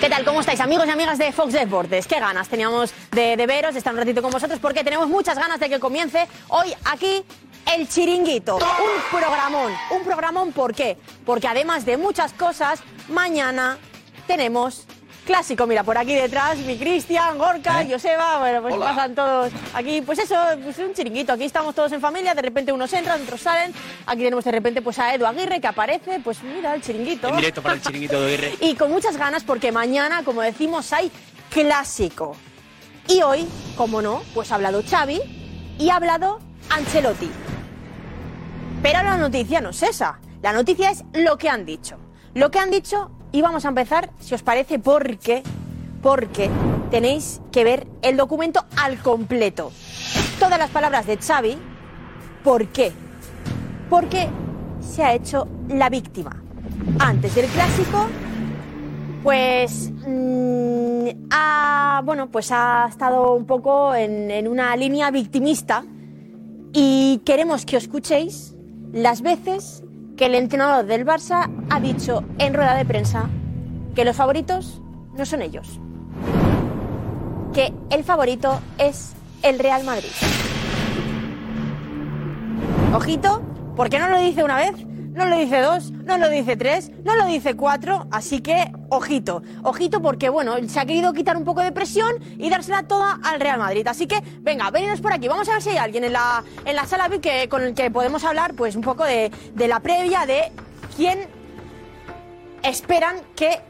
¿Qué tal? ¿Cómo estáis, amigos y amigas de Fox Deportes? ¿Qué ganas teníamos de, veros, de estar un ratito con vosotros? Porque tenemos muchas ganas de que comience hoy aquí el Chiringuito. Un programón. Un programón, ¿por qué? Porque además de muchas cosas, mañana tenemos clásico. Mira, por aquí detrás, mi Cristian, Gorka, Joseba, bueno, pues pasan todos aquí. Pues eso, pues un chiringuito. Aquí estamos todos en familia, de repente unos entran, otros salen. Aquí tenemos de repente pues a Edu Aguirre que aparece, pues mira, el chiringuito. En directo para el chiringuito de Aguirre. Y con muchas ganas porque mañana, como decimos, hay clásico. Y hoy, como no, pues ha hablado Xavi y ha hablado Ancelotti. Pero la noticia no es esa. La noticia es lo que han dicho. Lo que han dicho, y vamos a empezar, si os parece, porque, porque tenéis que ver el documento al completo. Todas las palabras de Xavi, ¿por qué? Porque se ha hecho la víctima. Antes del clásico, pues mm, ha, bueno, pues ha estado un poco en, en una línea victimista y queremos que os escuchéis las veces que el entrenador del Barça ha dicho en rueda de prensa que los favoritos no son ellos, que el favorito es el Real Madrid. Ojito, porque no lo dice una vez, no lo dice dos, no lo dice tres, no lo dice cuatro, así que ojito, ojito porque bueno, se ha querido quitar un poco de presión y dársela toda al Real Madrid. Así que venga, venidos por aquí, vamos a ver si hay alguien en la, en la sala VIP que, con el que podemos hablar pues un poco de, de la previa de quién esperan que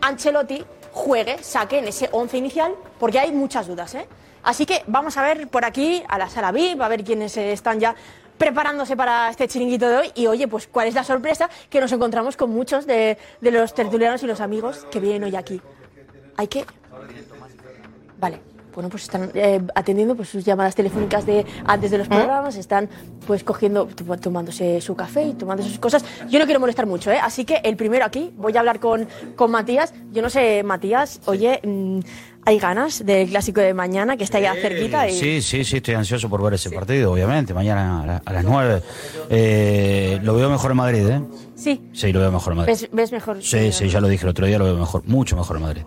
Ancelotti juegue, saque en ese once inicial, porque hay muchas dudas, ¿eh? Así que vamos a ver por aquí a la sala VIP, a ver quiénes están ya preparándose para este chiringuito de hoy. Y oye, pues cuál es la sorpresa que nos encontramos con muchos de, de los tertulianos y los amigos que vienen hoy aquí. Hay que... Vale. Bueno, pues están eh, atendiendo pues, sus llamadas telefónicas de antes de los programas, están pues cogiendo, tomándose su café y tomándose sus cosas. Yo no quiero molestar mucho, ¿eh? Así que el primero aquí, voy a hablar con, con Matías. Yo no sé, Matías, oye, mm, ¿hay ganas del clásico de mañana que está ya cerquita? Y... Sí, sí, sí, estoy ansioso por ver ese partido, obviamente, mañana a, la- a las 9. Eh, lo veo mejor en Madrid, ¿eh? Sí. Sí, lo veo mejor en Madrid. ¿Ves, ves mejor? Sí, sí, ya lo dije el otro día, lo veo mejor, mucho mejor en Madrid.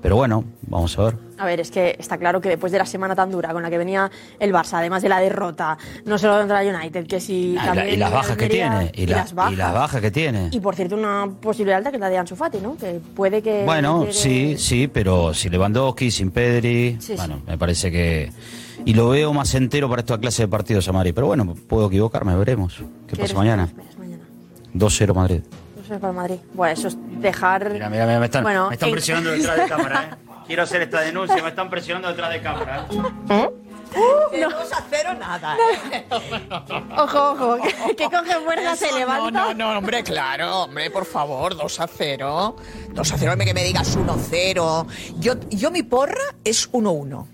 Pero bueno, vamos a ver. A ver, es que está claro que después de la semana tan dura con la que venía el Barça, además de la derrota, no solo contra el United, que si y la- también y las bajas que tiene, y, la- las bajas. y las bajas que tiene. Y por cierto, una posibilidad alta que es la de Ansu Fati, ¿no? Que puede que... Bueno, llegue- sí, sí, pero sin Lewandowski, sin Pedri, Sí, bueno, me parece que... Y lo veo más entero para esta clase de partidos a Madrid. Pero bueno, puedo equivocarme, veremos. ¿Qué pasa eres? mañana? 2-0 Madrid. Para Madrid. Bueno, eso es dejar... Mira, mira, mira, me están, Bueno, me están en- presionando detrás de cámara, ¿eh? Quiero hacer esta denuncia, me están presionando detrás de cámara. De 2 a 0 nada. ¿eh? Ojo, ojo, que, que coge fuerza, se levanta. No, no, no, hombre, claro, hombre, por favor, 2 a 0. 2 a 0, hombre, que me digas 1 0. Yo, yo mi porra es 1 1.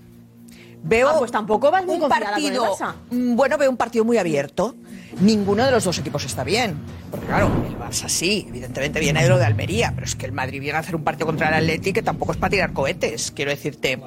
Veo pues tampoco vas muy un confiada con el partido, Barça. mm, bueno, veo un partido muy abierto. Ninguno de los dos equipos está bien. Porque claro, el Barça sí, evidentemente viene de lo de Almería, pero es que el Madrid viene a hacer un partido contra el Atleti que tampoco es para tirar cohetes, quiero decirte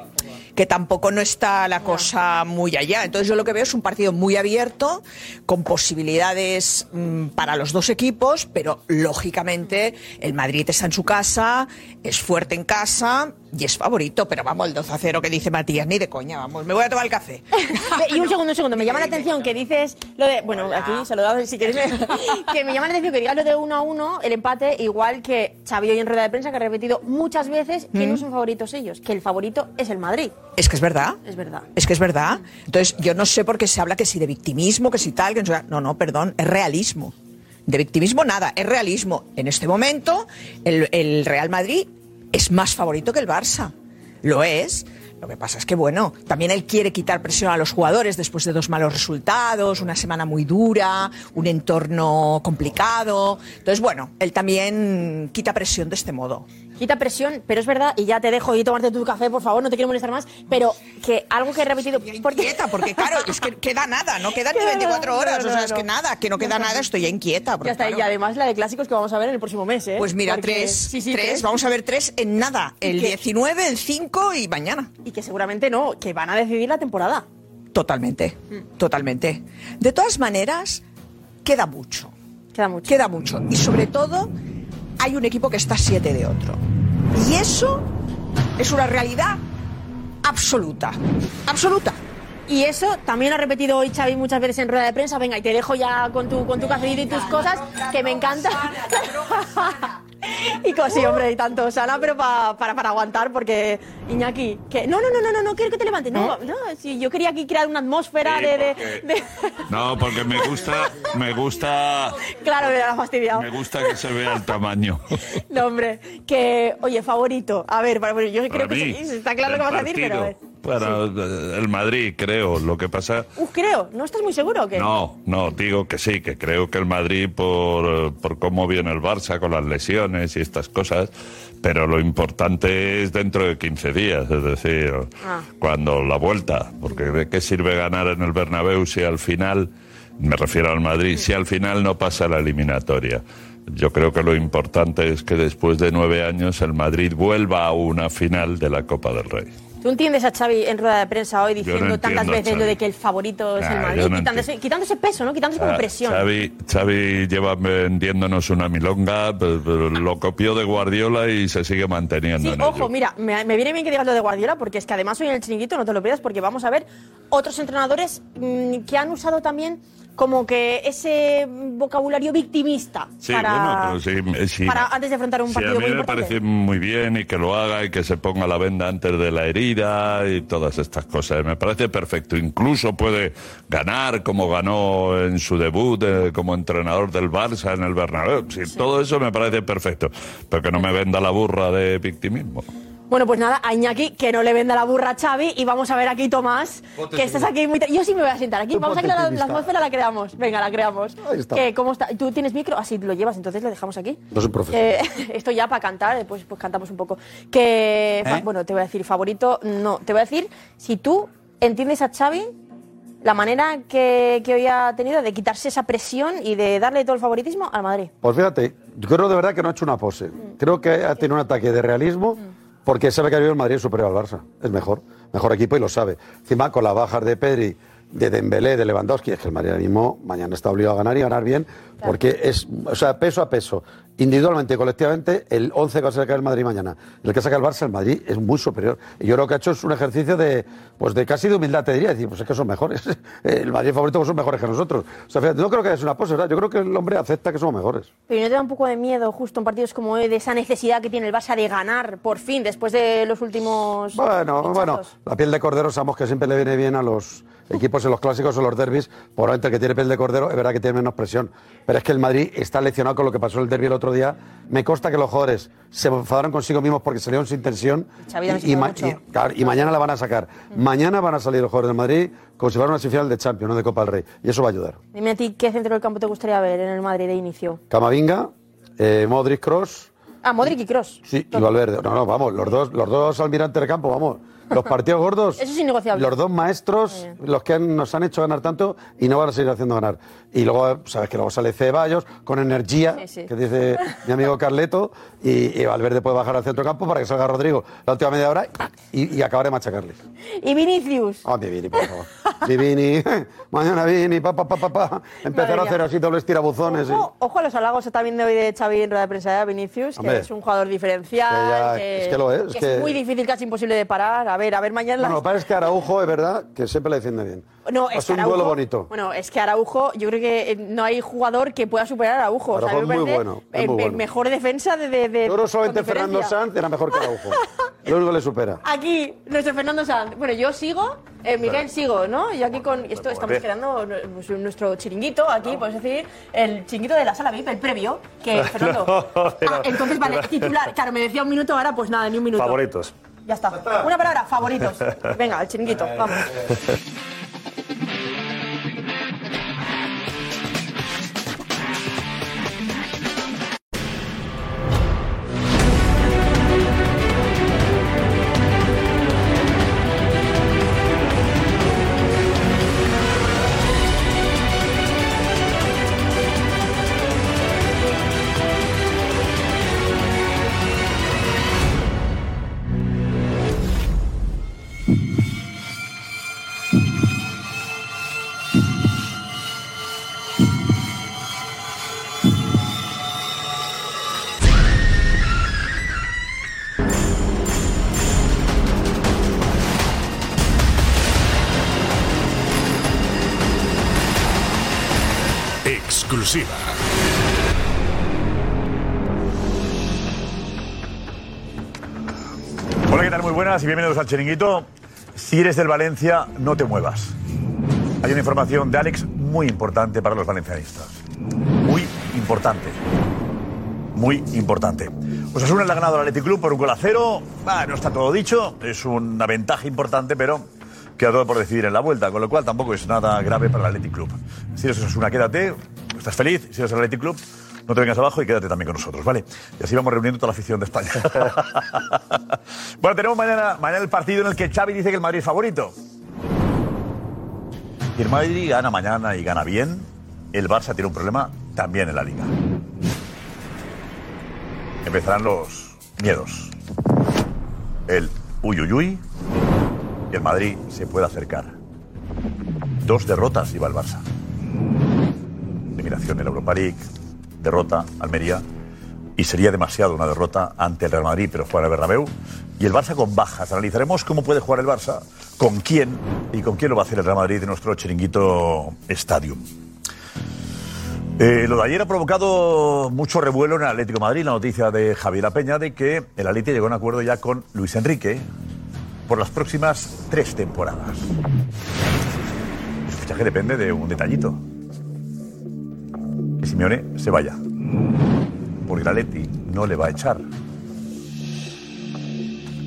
que tampoco no está la cosa muy allá. Entonces yo lo que veo es un partido muy abierto, con posibilidades mm, para los dos equipos, pero lógicamente el Madrid está en su casa, es fuerte en casa y es favorito, pero vamos, el 2 a 0 que dice Matías, ni de coña, vamos, me voy a tomar el café. Y un segundo, un segundo, me llama la atención que dices lo de, bueno, aquí saludado si quieres, que me llama la atención que digas lo de 1 a 1, el empate, igual que Xavi hoy en rueda de prensa, que ha repetido muchas veces que no Mm. son favoritos ellos, que el favorito es el Madrid. Es que es verdad. Es verdad. Es que es verdad. Entonces, yo no sé por qué se habla que si de victimismo, que si tal, que no No, no, perdón, es realismo. De victimismo nada, es realismo. En este momento, el, el Real Madrid es más favorito que el Barça. Lo es. Lo que pasa es que, bueno, también él quiere quitar presión a los jugadores después de dos malos resultados, una semana muy dura, un entorno complicado. Entonces, bueno, él también quita presión de este modo. Quita presión, pero es verdad, y ya te dejo y tomarte tu café, por favor, no te quiero molestar más, pero que algo que he repetido... Porque, inquieta, porque claro, es que queda nada, no quedan ni Queda 24 nada, horas, no, o sea, es que nada, que no queda nada, estoy ya inquieta. porque, ya está, claro, y además la de clásicos que vamos a ver en el próximo mes, ¿eh? Pues mira, Porque- tres, sí, sí, tres, vamos a ver tres en nada, el que- 19, el 5 y mañana. Y que seguramente no, que van a decidir la temporada. Totalmente, totalmente. De todas maneras, queda mucho. Queda mucho. Queda mucho. Y sobre todo, hay un equipo que está a siete de otro. Y eso es una realidad absoluta. Absoluta. Y eso también lo ha repetido hoy Xavi muchas veces en rueda de prensa. Venga, y te dejo ya con tu, con tu cafecito y tus cosas, que me encanta. y cosí, hombre, y tanto sana, pero pa- para, para aguantar, porque Iñaki, que no, no, no, no, no, no quiero que te levantes. No, no, si yo quería aquí crear una atmósfera Sí, de, de- porque- de- No, porque me gusta, me gusta, Claro, me ha fastidiado. me gusta que se vea el tamaño. No, hombre, que, oye, favorito. A ver, para- bueno, yo creo Para que mí, sí, está claro lo que vas a decir, pero a ver. Para eh, el Madrid, creo. Lo que pasa. Uf, creo, ¿no estás muy seguro o qué? No, no, digo que sí, que creo que el Madrid, por, por cómo viene el Barça con las lesiones y estas cosas, pero lo importante es dentro de 15 días, es decir, Ah. cuando la vuelta, porque ¿de qué sirve ganar en el Bernabéu si al final, me refiero al Madrid, si al final no pasa la eliminatoria? Yo creo que lo importante es que después de nueve años el Madrid vuelva a una final de la Copa del Rey. ¿Tú entiendes a Xavi en rueda de prensa hoy diciendo no tantas entiendo veces lo de que el favorito es el Ah, Madrid? no quitándose, quitándose peso, ¿no? Quitándose como Ah, presión. Xavi, Xavi lleva vendiéndonos una milonga, pero lo copió de Guardiola y se sigue manteniendo Sí, en ojo, ello. mira, me, me viene bien que digas lo de Guardiola, porque es que además hoy en el chiringuito no te lo pierdas, porque vamos a ver otros entrenadores mm, que han usado también como que ese vocabulario victimista Sí, para, bueno, pero sí, sí. para antes de afrontar un partido a mí muy me importante. parece muy bien y que lo haga y que se ponga la venda antes de la herida y todas estas cosas. Me parece perfecto. Incluso puede ganar como ganó en su debut eh, como entrenador del Barça en el Bernabéu. Sí, Todo eso me parece perfecto. Pero que no me venda la burra de victimismo. Bueno, pues nada, a Iñaki, que no le venda la burra a Xavi, y vamos a ver aquí, Tomás, Ponte que estás aquí muy... Yo sí me voy a sentar aquí, vamos a que la, la atmósfera la creamos. Venga, la creamos. Ahí está. Que, ¿Cómo está? ¿Tú tienes micro? Así lo llevas, entonces lo dejamos aquí. No soy profesional. Eh, esto ya para cantar, pues, pues cantamos un poco. Que, ¿Eh? bueno, te voy a decir favorito, no, te voy a decir, si tú entiendes a Xavi, la manera que, que hoy ha tenido de quitarse esa presión y de darle todo el favoritismo al Madrid. Pues fíjate, yo creo de verdad que no ha hecho una pose. Creo que ha tenido un ataque de realismo porque sabe que el Madrid es superior al Barça. Es mejor, mejor equipo y lo sabe. Encima, con las bajas de Pedri, de Dembélé, de Lewandowski, es que el Madrid ahora mismo mañana está obligado a ganar y ganar bien porque es, o sea, peso a peso, individualmente y colectivamente, el 11 que va a sacar el Madrid mañana. El que saca el Barça, el Madrid es muy superior. Y yo creo que ha hecho es un ejercicio de, pues de casi de humildad, te diría, decir, pues es que son mejores. El Madrid favorito pues son mejores que nosotros. O sea, fíjate, no creo que es una pose, ¿verdad? Yo creo que el hombre acepta que somos mejores. Pero ¿no te da un poco de miedo justo en partidos como hoy de esa necesidad que tiene el Barça de ganar por fin después de los últimos Bueno, pinchazos? bueno, la piel de cordero sabemos que siempre le viene bien a los equipos en los clásicos o en los derbis. Probablemente el que tiene piel de cordero es verdad que tiene menos presión. Pero es que el Madrid está leccionado con lo que pasó en el derbi el otro día. Me consta que los jugadores se enfadaron consigo mismos porque salieron sin tensión. Y, enfadó ma- y- claro, y mañana la van a sacar. Mañana van a salir los jugadores del Madrid como si fuera una semifinal de Champions, no de Copa del Rey. Y eso va a ayudar. Dime a ti qué centro del campo te gustaría ver en el Madrid de inicio. Camavinga, eh, Modric Cross. Ah, Modric y Cross. Sí, y Valverde. No, no, vamos, los dos, los dos almirantes de campo, vamos. Los partidos gordos. Eso es innegociable. Los dos maestros, los que han- nos han hecho ganar tanto y no van a seguir haciendo ganar. Y luego, sabes que luego sale Ceballos con energía, Sí, sí. que dice mi amigo Carleto, y, y Valverde puede bajar al centro campo para que salga Rodrigo la última media hora y, y acabar de machacarles. Y Vinicius. Ah, mi Vini, por favor. Mi Vini, mañana Vini, pa, pa, pa, pa, pa. Empezar a hacer así dobles tirabuzones. y- Ojo, ojo a los halagos también de hoy de Xavi en rueda de prensa de Vinicius, que Hombre. es un jugador diferencial, Que ya- que, es que lo es, que que- muy difícil, casi imposible de parar. A ver, a ver mañana... Bueno, lo las- que pasa es que Araujo es verdad que siempre le defiende bien. No, es es que un duelo Araujo- bonito. Bueno, es que Araujo, yo creo que eh, no hay jugador que pueda superar a Araujo. Araujo es muy bueno, es el, muy el bueno. mejor defensa de. de, de Yo solamente Fernando. Sanz era mejor que Araujo. Lo único que le supera. Aquí, nuestro Fernando Sanz. Bueno, yo sigo, eh, Miguel sigo, ¿no? Yo aquí con. Esto estamos creando pues, nuestro chiringuito, aquí, puedes decir, el chiringuito de la sala VIP, el previo. Que, Fernando. pero- Ah, entonces, vale, titular. Claro, me decía un minuto, ahora pues nada, ni un minuto. Favoritos. Ya está. Una palabra, favoritos. Venga, el chiringuito, vamos. Y bienvenidos al Chiringuito. Si eres del Valencia, no te muevas. Hay una información de Alex muy importante para los valencianistas. Muy importante. Muy importante. Osasuna le ha ganado al Athletic Club por un gol a cero. Ah, no está todo dicho. Es una ventaja importante, pero queda todo por decidir en la vuelta, con lo cual tampoco es nada grave para el Athletic Club. Si eres Osasuna, quédate. Estás feliz. Si eres el Athletic Club, no te vengas abajo y quédate también con nosotros, ¿vale? Y así vamos reuniendo toda la afición de España. bueno, tenemos mañana, mañana el partido en el que Xavi dice que el Madrid es favorito. Si el Madrid gana mañana y gana bien, el Barça tiene un problema también en la Liga. Empezarán los miedos. El uyuyuy y el Madrid se puede acercar. Dos derrotas lleva el Barça. Eliminación en la Europa League, derrota Almería y sería demasiado una derrota ante el Real Madrid, pero juega en el Bernabéu y el Barça con bajas. Analizaremos cómo puede jugar el Barça, con quién y con quién lo va a hacer el Real Madrid de nuestro chiringuito Stadium. Eh, lo de ayer ha provocado mucho revuelo en el Atlético Madrid, la noticia de Javier Peña de que el Atlético llegó a un acuerdo ya con Luis Enrique por las próximas tres temporadas. Su fichaje depende de un detallito. Simeone se vaya. Porque el Atleti no le va a echar.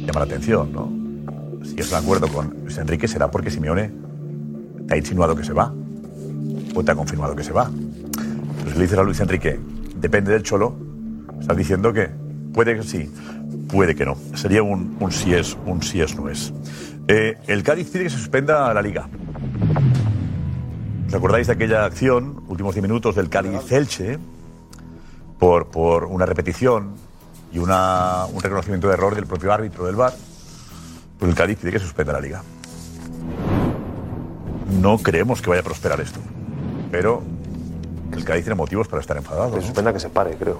Llama la atención, ¿no? Si es un acuerdo con Luis Enrique será porque Simeone te ha insinuado que se va. O te ha confirmado que se va. Pero si le dices a Luis Enrique, depende del Cholo, estás diciendo que puede que sí, puede que no. Sería un, sí es, un sí es no es. Eh, el Cádiz pide que se suspenda la liga. ¿Os acordáis de aquella acción, últimos 10 minutos del Cádiz-Elche, por, por una repetición y una, un reconocimiento de error del propio árbitro del VAR? Pues el Cádiz pide que suspenda la liga. No creemos que vaya a prosperar esto, pero el Cádiz tiene motivos para estar enfadado. Que ¿no? suspenda que se pare, creo.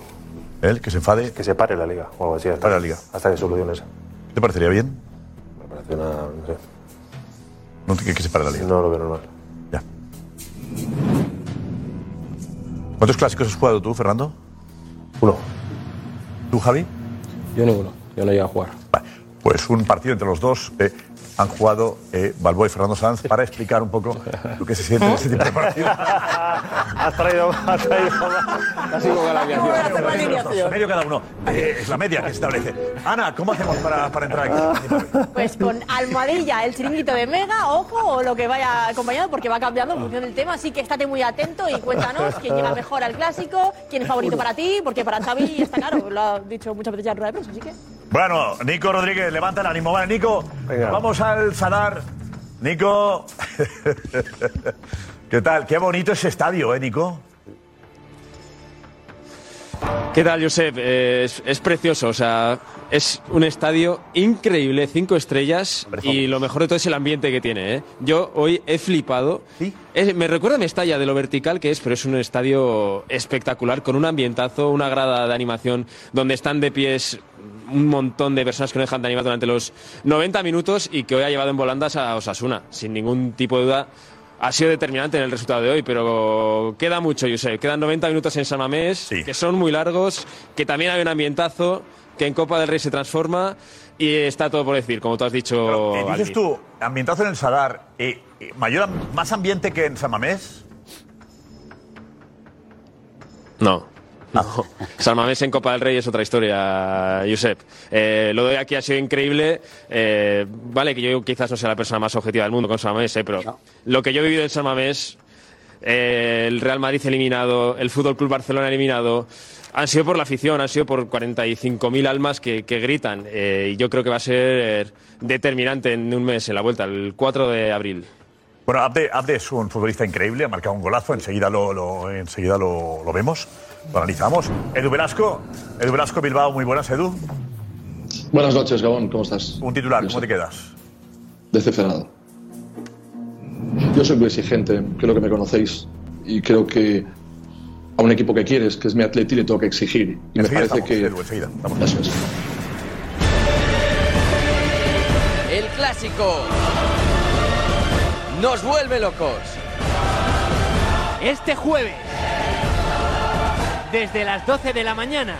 ¿Él? ¿Que se enfade? Que se pare la liga o algo así. Hasta, la liga. Hasta que solucione eso. ¿Te parecería bien? Me parece una. No sé. No que, que se pare la liga. No lo veo normal. ¿Cuántos clásicos has jugado tú, Fernando? Uno. ¿Tú, Javi? Yo ninguno, yo no llegué a jugar. Vale, Pues un partido entre los dos. eh, han jugado eh, Balboa y Fernando Sanz para explicar un poco lo que se siente en este tipo de partidos. Has traído. Has traído. Como la aviación. Medio cada uno. Eh, es la media que se establece. Ana, ¿cómo hacemos para, para entrar aquí? Pues con almohadilla, el chiringuito de Mega, ojo, o lo que vaya acompañado, porque va cambiando en función del tema. Así que estate muy atento y cuéntanos quién llega mejor al clásico, quién es favorito para ti, porque para Xavi está claro, lo ha dicho muchas veces ya en rueda de prensa, así que. Bueno, Nico Rodríguez, levanta el ánimo. Vale, Nico, Venga. vamos al Sadar. Nico, ¿qué tal? Qué bonito ese estadio, ¿eh, Nico? ¿Qué tal, Josep? Eh, es, es precioso, o sea, es un estadio increíble, cinco estrellas, y lo mejor de todo es el ambiente que tiene. ¿eh? Yo hoy he flipado. Es- me recuerda a Mestalla de lo vertical que es, pero es un estadio espectacular, con un ambientazo, una grada de animación, donde están de pies un montón de personas que no dejan de animar durante los 90 minutos y que hoy ha llevado en volandas a Osasuna, sin ningún tipo de duda. Ha sido determinante en el resultado de hoy, pero queda mucho, Josep. Quedan 90 minutos en San Mamés, que son muy largos, que también hay un ambientazo, que en Copa del Rey se transforma y está todo por decir, como tú has dicho. Eh, dices tú, ambientazo en el Sadar, eh, eh, mayor, más ambiente que en San Mamés. No. No. San Mamés en Copa del Rey es otra historia, Josep. Eh, lo de aquí ha sido increíble. Eh, vale, que yo quizás no sea la persona más objetiva del mundo con San Mamés, eh, pero lo que yo he vivido en San Mamés, eh, el Real Madrid eliminado, el Fútbol Club Barcelona eliminado, han sido por la afición, han sido por 45.000 almas que, que gritan. eh, y yo creo que va a ser determinante en un mes, en la vuelta, el 4 de abril. Bueno, Abde, Abde es un futbolista increíble, ha marcado un golazo, enseguida lo, lo- enseguida lo, lo vemos, lo analizamos. Edu Velasco, Edu Velasco Bilbao, muy buenas, Edu. Buenas noches, Gabón, ¿cómo estás? Un titular, ¿cómo te quedas? Decepcionado. Yo soy muy exigente, creo que me conocéis, y creo que a un equipo que quieres, que es mi atleti, le tengo que exigir. Y me parece estamos, que... Edu, enseguida. estamos. Eso es. El clásico nos vuelve locos. Este jueves, desde las 12 de la mañana.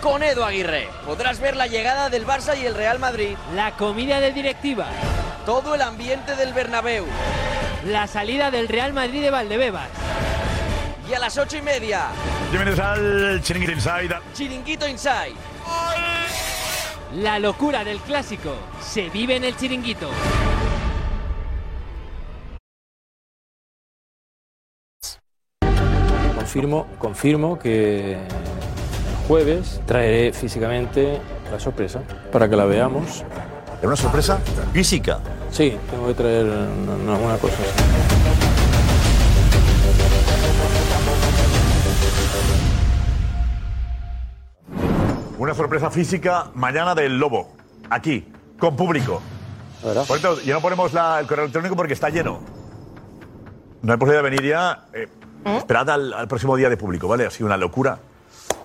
Con Edu Aguirre podrás ver la llegada del Barça y el Real Madrid. La comida de directiva. Todo el ambiente del Bernabéu. La salida del Real Madrid de Valdebebas. Y a las ocho y media, Bienvenidos al Chiringuito Inside. Chiringuito Inside. La locura del clásico se vive en el chiringuito. Confirmo, confirmo que el jueves traeré físicamente la sorpresa para que la veamos. ¿Es una sorpresa física? Sí, tengo que traer una, una cosa así. Una sorpresa física mañana del Lobo. Aquí, con público. Por cierto, ya no ponemos la- el correo electrónico porque está lleno. No hay posibilidad de venir ya. eh, Esperad al, al próximo día de público, ¿vale? Ha sido una locura.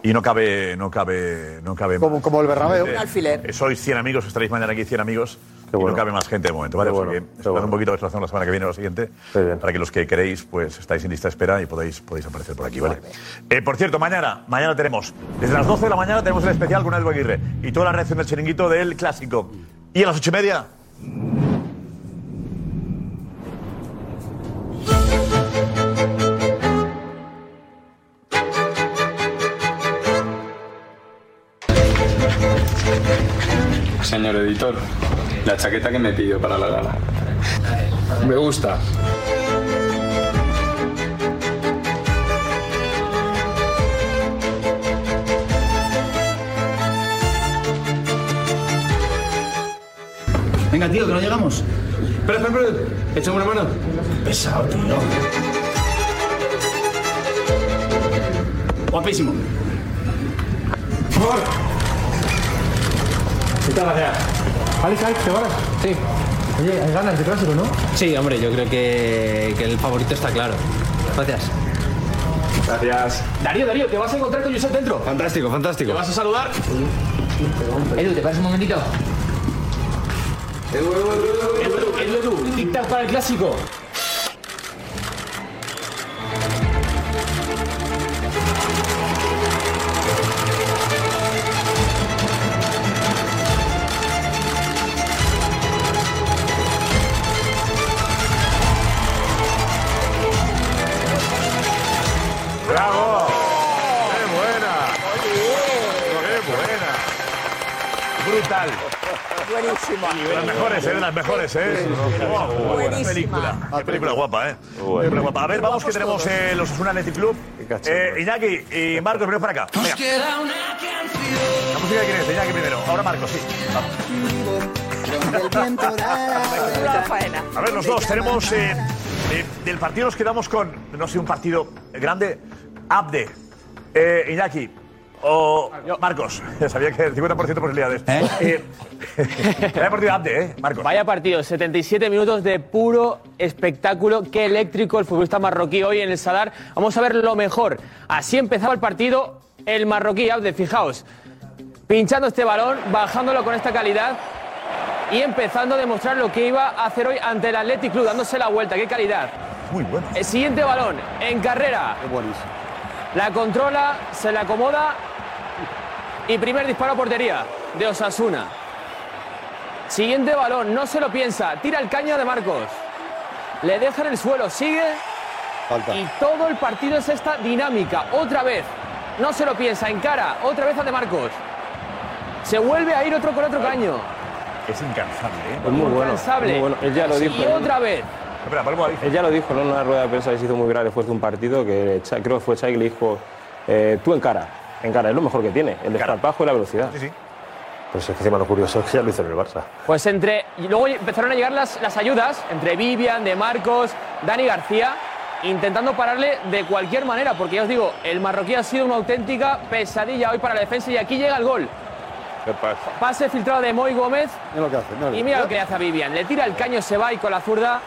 Y no cabe, no cabe, no cabe Como- como el Bernabéu. Eh, Un alfiler. eh, Sois 100 amigos, estaréis mañana aquí 100 amigos. y no cabe más gente de momento, ¿vale? Qué O sea bueno, que esperad un poquito, lo hacemos la semana que viene o la siguiente. Para que los que queréis, pues estáis en lista de espera y podéis, podéis aparecer por aquí, ¿vale? Eh, por cierto, mañana, mañana tenemos, desde las 12 de la mañana tenemos el especial con Edu Aguirre y toda la reacción del chiringuito del clásico. Y a las ocho y media, Señor editor, la chaqueta que me pidió para la gala. Me gusta. Venga, tío, que no llegamos. Espera, espera, espera. Échame una mano. Pesado, tío. Guapísimo. Muchas gracias. Alex, Alex, ¿te vas? Sí. Oye, hay ganas de clásico, ¿no? Sí, hombre, yo creo que, que el favorito está claro. Gracias. Gracias. Darío, Darío, te vas a encontrar con Josep dentro. Fantástico, fantástico. ¿Te vas a saludar? Edu, ¿te paras un momentito? Edu, Edu, Edu, Edu, tic-tac para el clásico. ¡Bravo! Buenísimo. De las mejores, ¿eh? De las mejores, ¿eh? Buena Buenísima. película. Qué película guapa, ¿eh? Película guapa. A ver, vamos que tenemos eh, los Osuna Athletic Club. Eh, Iñaki y Marcos, primero para acá. Venga. La música de quién es, Iñaki primero. Ahora Marcos, sí. Faena. A ver, los dos, tenemos. eh, eh, del partido nos quedamos con, no sé, un partido grande. Abde, eh, Iñaki o Marcos. Sabía que el 50% de posibilidades. ¿Eh? Vaya partido Abde, ¿eh? Marcos. Vaya partido, 77 minutos de puro espectáculo. Qué eléctrico el futbolista marroquí hoy en el Sadar. Vamos a ver lo mejor. Así empezaba el partido el marroquí Abde, fijaos. Pinchando este balón, bajándolo con esta calidad y empezando a demostrar lo que iba a hacer hoy ante el Athletic Club, dándose la vuelta. ¡Qué calidad! Muy bueno. El siguiente balón, en carrera. La controla, se la acomoda y primer disparo a portería de Osasuna. Siguiente balón, no se lo piensa, tira el caño de Marcos. Le deja en el suelo, sigue y todo el partido es esta dinámica. Otra vez, no se lo piensa, encara, otra vez a de Marcos. Se vuelve a ir otro con otro caño. Es incansable, ¿eh? Es muy bueno. Incansable. muy bueno. Él ya lo Y dijo. ¿no? otra vez. Espera, Paloma, dice. Él ya lo dijo ¿no? en una rueda de prensa que se hizo muy grave después de un partido que creo que fue Chay que le dijo eh, tú encara, encara, es lo mejor que tiene, el desparpajo y la velocidad. Sí, sí. Pues es que encima lo curioso es que ya lo hizo en el Barça. Pues entre. Y luego empezaron a llegar las, las ayudas entre Vivian, De Marcos, Dani García, intentando pararle de cualquier manera, porque ya os digo, el marroquí ha sido una auténtica pesadilla hoy para la defensa y aquí llega el gol. ¿Qué pasa? Pase filtrado de Moy Gómez Mira lo que hace. mira. y mira lo que hace a Vivian. Le tira el caño, se va y con la zurda.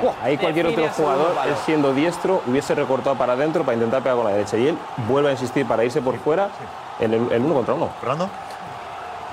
¡buah! Ahí cualquier otro jugador, él siendo diestro, hubiese recortado para adentro para intentar pegar con la derecha. Y él vuelve a insistir para irse por fuera en el, el uno contra uno. Fernando.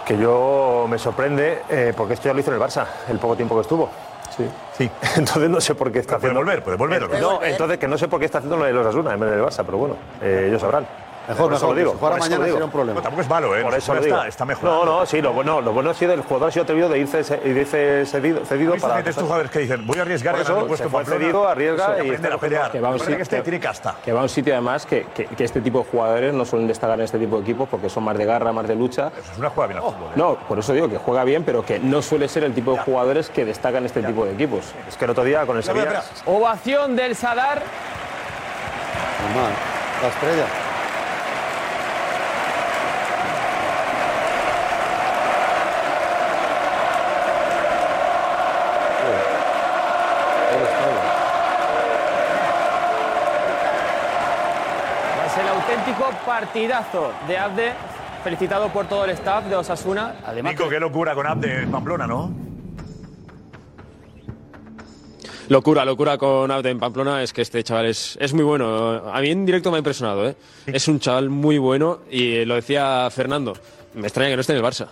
Que yo me sorprende, eh, porque esto ya lo hizo en el Barça, el poco tiempo que estuvo. Sí. Sí. Entonces no sé por qué está Puede haciendo. volver, puede volver. ¿o qué? No, entonces que no sé por qué está haciendo lo de los Asuna en vez del Barça, pero bueno, eh, ellos sabrán. Mejor, Por eso mejor, lo digo. por eso mañana sería un problema. No, tampoco es malo, ¿eh? Por eso lo está- digo. está mejorando. No, no, sí, lo bueno, lo bueno ha sido el jugador ha sido atrevido de irse, de irse cedido, cedido ¿Viste para. estos jugadores que dicen, voy a arriesgar Por ganar eso, el puesto Pamplona? cedido, arriesga Eso, y aprender está a pelear. Que va a un Recuerda que sitio- este tiene casta. Que va a un sitio además que, que, que este tipo de jugadores no suelen destacar en este tipo de equipos porque son más de garra, más de lucha. Es una jugada bien al fútbol. ¿eh? No, por eso digo que juega bien, pero que no suele ser el tipo de jugadores que destacan en este tipo de equipos. Es que el otro día con el Sevilla. Ovación del Sadar. Normal. La estrella. Partidazo de Abde, felicitado por todo el staff de Osasuna. Nico, qué locura con Abde en Pamplona, ¿no? Locura, locura con Abde en Pamplona. Es que este chaval es, es muy bueno. A mí en directo me ha impresionado. ¿eh? Es un chaval muy bueno y lo decía Fernando. Me extraña que no esté en el Barça.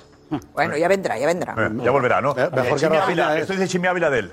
Bueno, ya vendrá, ya vendrá. Eh, ya volverá, ¿no? mejor Eh, que Chimi Rafinha Ávila, es. Esto dice Chimi Ávila de él.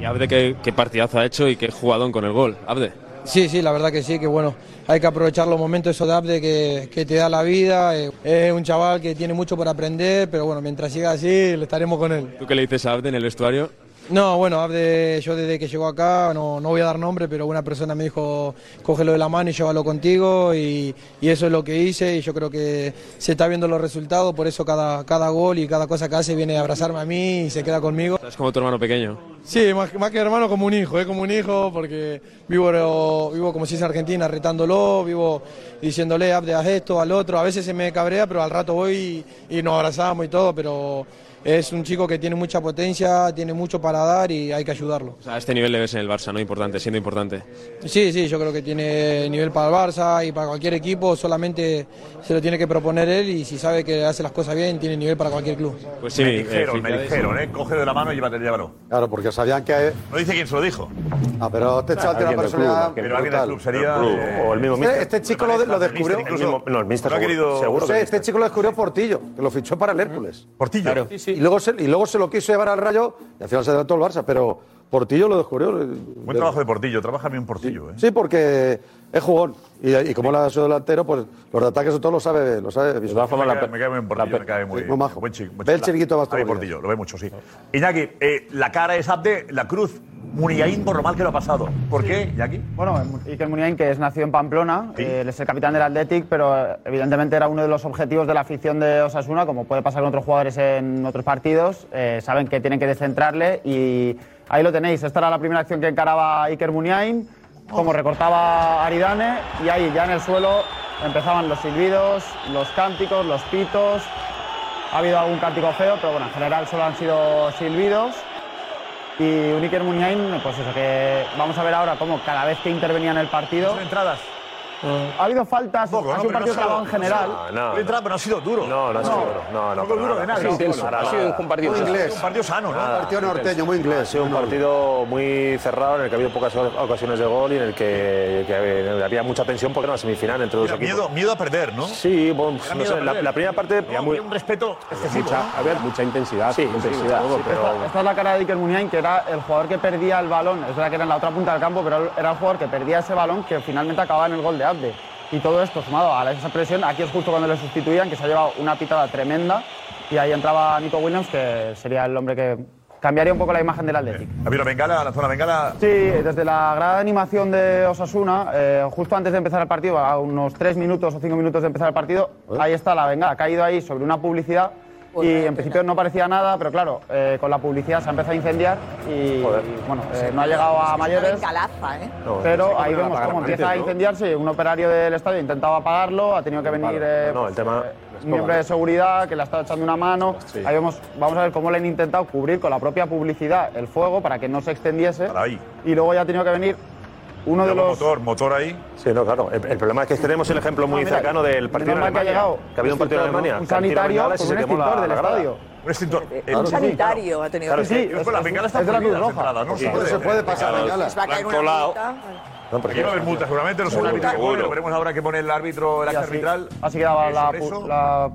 Y Abde, qué, qué partidazo ha hecho y qué jugadón con el gol. Abde. Sí, sí, la verdad que sí, que bueno, hay que aprovechar los momentos esos de Abde que, que te da la vida. eh, Es un chaval que tiene mucho por aprender, pero bueno, mientras siga así, le estaremos con él. ¿Tú qué le dices a Abde en el vestuario? No, bueno, Abde, yo desde que llegó acá, no, no voy a dar nombre, pero una persona me dijo, cógelo de la mano y llévalo contigo, y, y eso es lo que hice, y yo creo que se está viendo los resultados, por eso cada, cada gol y cada cosa que hace viene a abrazarme a mí y se queda conmigo. Es como tu hermano pequeño. Sí, más, más que hermano, como un hijo, ¿eh? como un hijo, porque vivo, vivo como si es Argentina, retándolo, vivo diciéndole, Abde, haz esto, al otro. A veces se me cabrea, pero al rato voy y, y nos abrazamos y todo, pero es un chico que tiene mucha potencia, tiene mucho para dar y hay que ayudarlo. O sea, a este nivel le ves en el Barça, ¿no? Importante, siendo importante. Sí, sí, yo creo que tiene nivel para el Barça y para cualquier equipo, solamente se lo tiene que proponer él y si sabe que hace las cosas bien, tiene nivel para cualquier club. Pues sí, me eh, dijeron, me dijeron, ¿eh? Cógelo de la mano y llévate, llévalo. Claro, porque sabían que. No dice quién se lo dijo. Ah, pero este chaval tiene una Alguien del personalidad. club, Pero alguien del club sería. club, eh, o el mismo Este, este chico lo, lo descubrió. Incluso- El mismo- no, el míster no ha seguro- querido- seguro No sé, que este chico lo descubrió Portillo, que lo fichó para el Hércules. Portillo. Y, luego se, y luego se lo quiso llevar al Rayo y al final se adelantó el Barça, pero Portillo lo descubrió. Buen trabajo de Portillo, trabaja bien Portillo, ¿eh? Sí, porque es jugón. Y, y como él ha sido delantero, pues los de ataques todo lo sabe, lo sabe. De todas formas, me, la cae, me cae muy bien Portillo, la me cae muy, Sí, muy majo. buen chico. buen Ve el chico. chiringuito más Portillo, lo ve mucho, sí. Iñaki, eh, la cara es Abde, la cruz, Muniaín por lo mal que lo ha pasado. ¿Por qué, Iñaki? Bueno, Iker Muniain, que es nacido en Pamplona, eh, él es el capitán del Athletic, pero eh, evidentemente era uno de los objetivos de la afición de Osasuna, como puede pasar con otros jugadores en otros partidos, eh, saben que tienen que descentrarle y ahí lo tenéis. Esta era la primera acción que encaraba Iker Muniain, como recortaba Aridane y ahí ya en el suelo empezaban los silbidos, los cánticos, los pitos. Ha habido algún cántico feo, pero bueno, en general solo han sido silbidos. Y un Iker Muniain, pues eso, que vamos a ver ahora cómo cada vez que intervenía en el partido. entradas? Ha habido faltas, Poco, ha ¿no? sido un no partido ha sido- trabado en general. No, no, pero no ha sido duro. no, no ha sido duro. No, no, Poco para duro de nada. Ha sido Ha sido un partido inglés. Un partido sano, ¿no? Nada. Partido norteño, muy inglés. Ha sido un partido muy cerrado en el que ha habido pocas ocasiones de gol y en el que, que había mucha tensión porque era una semifinal entre dos Mira, equipos. miedo, miedo a perder, ¿no? Sí, bueno, no sé, la, primera parte Había muy, un respeto excesivo. mucha, ¿no? a ver, mucha intensidad, Sí, intensidad, sí, todo, sí. pero Esta, esta es la cara de Iker Muniain, que era el jugador que perdía el balón. Es verdad que era en la otra punta del campo, pero era el jugador que perdía ese balón que finalmente acababa en el gol de Y todo esto sumado a esa presión, aquí es justo cuando le sustituían, que se ha llevado una pitada tremenda. Y ahí entraba Nico Williams, que sería el hombre que cambiaría un poco la imagen del Athletic. ¿Ha habido Bengala, la zona Bengala? Sí, desde la de animación de Osasuna, eh, justo antes de empezar el partido, a unos tres minutos o cinco minutos de empezar el partido, ahí está la bengala, ha caído ahí sobre una publicidad y en principio no parecía nada, pero claro, eh, con la publicidad se ha empezado a incendiar y, bueno, eh, no ha llegado a mayores. Calaza, ¿eh? Pero ahí vemos cómo empieza a incendiarse. Un operario del estadio intentaba apagarlo, ha tenido que venir eh, No, el tema. un miembro de seguridad que le ha estado echando una mano. Sí. Ahí vemos, vamos a ver cómo le han intentado cubrir con la propia publicidad el fuego para que no se extendiese. ahí. Y luego ya ha tenido que venir uno de los. Motor, motor ahí. Sí, no, claro. El, el problema es que tenemos el ejemplo muy No, mira, cercano del partido menos mal que ha Alemania. llegado que ha habido un partido en Alemania. ¿no? Un sanitario con se un quemó la- extintor del la estadio. Un extintor. Un El- sanitario ha tenido Claro, que sí. con las bengalas es de la Cruz Roja. ¿no? Sí, no se puede pasar bengala. Les va a caer una colado. multa. No, porque Aquí va a haber multas, seguramente no son árbitros veremos ahora que pone el árbitro, el acta así, arbitral. así quedaba Eh, la, pu- eso, la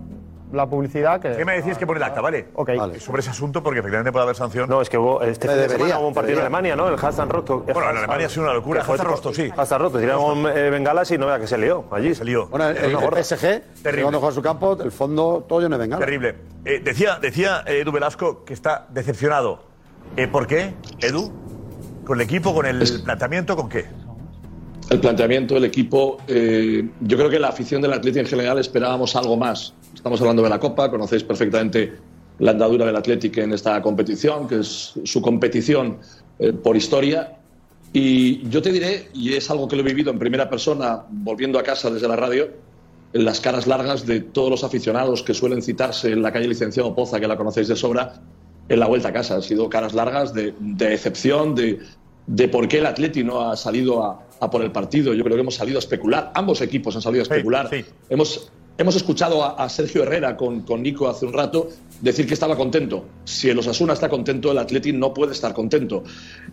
la publicidad que... ¿Qué me decís que pone el acta, vale? Ok. Sobre ese asunto, porque efectivamente puede haber sanción. No, es que hubo, este fin de Debería, semana hubo un partido en. Alemania, ¿no? El Hassan Rosto. Bueno, en Alemania ha sido una locura. Hassan Rosto, sí. Hassan Rosto. Tiraron eh, bengalas y no vea que se lió allí. Se lió. Bueno, el, el. PSG, cuando juega su campo, el fondo todo lleno de bengala. Terrible. Eh, decía, decía eh, Edu Velasco que está decepcionado. Eh, ¿Por qué, Edu? ¿Con el equipo, con el planteamiento, con qué? El planteamiento del equipo, eh, yo creo que la afición del Atleti en general esperábamos algo más. Estamos hablando de la Copa, conocéis perfectamente la andadura del Atlético en esta competición, que es su competición eh, por historia. Y yo te diré, y es algo que lo he vivido en primera persona, volviendo a casa desde la radio, en las caras largas de todos los aficionados que suelen citarse en la calle Licenciado Poza, que la conocéis de sobra, en la vuelta a casa. Han sido caras largas de, de decepción, de, de por qué el Atleti no ha salido a, a por el partido. Yo creo que hemos salido a especular. Ambos equipos han salido a especular. Hemos, hemos escuchado a, Sergio Herrera con, con Nico hace un rato decir que estaba contento. Si el Osasuna está contento, el Atleti no puede estar contento.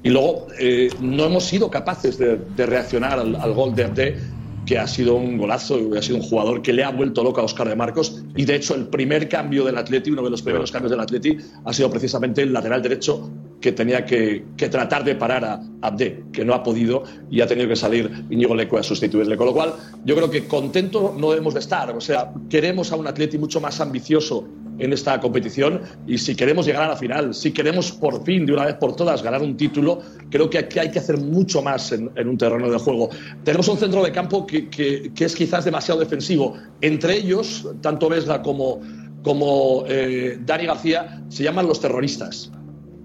Y luego eh, no hemos sido capaces de, reaccionar al, al gol de Abde que ha sido un golazo ha sido un jugador que le ha vuelto loco a Oscar de Marcos. Y de hecho, el primer cambio del Atleti, uno de los primeros cambios del Atleti, ha sido precisamente el lateral derecho que tenía que, que tratar de parar a Abde, que no ha podido y ha tenido que salir Íñigo Leco a sustituirle. Con lo cual, yo creo que contento no debemos de estar. O sea, queremos a un Atleti mucho más ambicioso en esta competición y si queremos llegar a la final, si queremos por fin, de una vez por todas, ganar un título, creo que aquí hay que hacer mucho más en, en un terreno de juego. Tenemos un centro de campo que, que- que es quizás demasiado defensivo. Entre ellos, tanto Vesga como, como eh, Dani García se llaman los terroristas,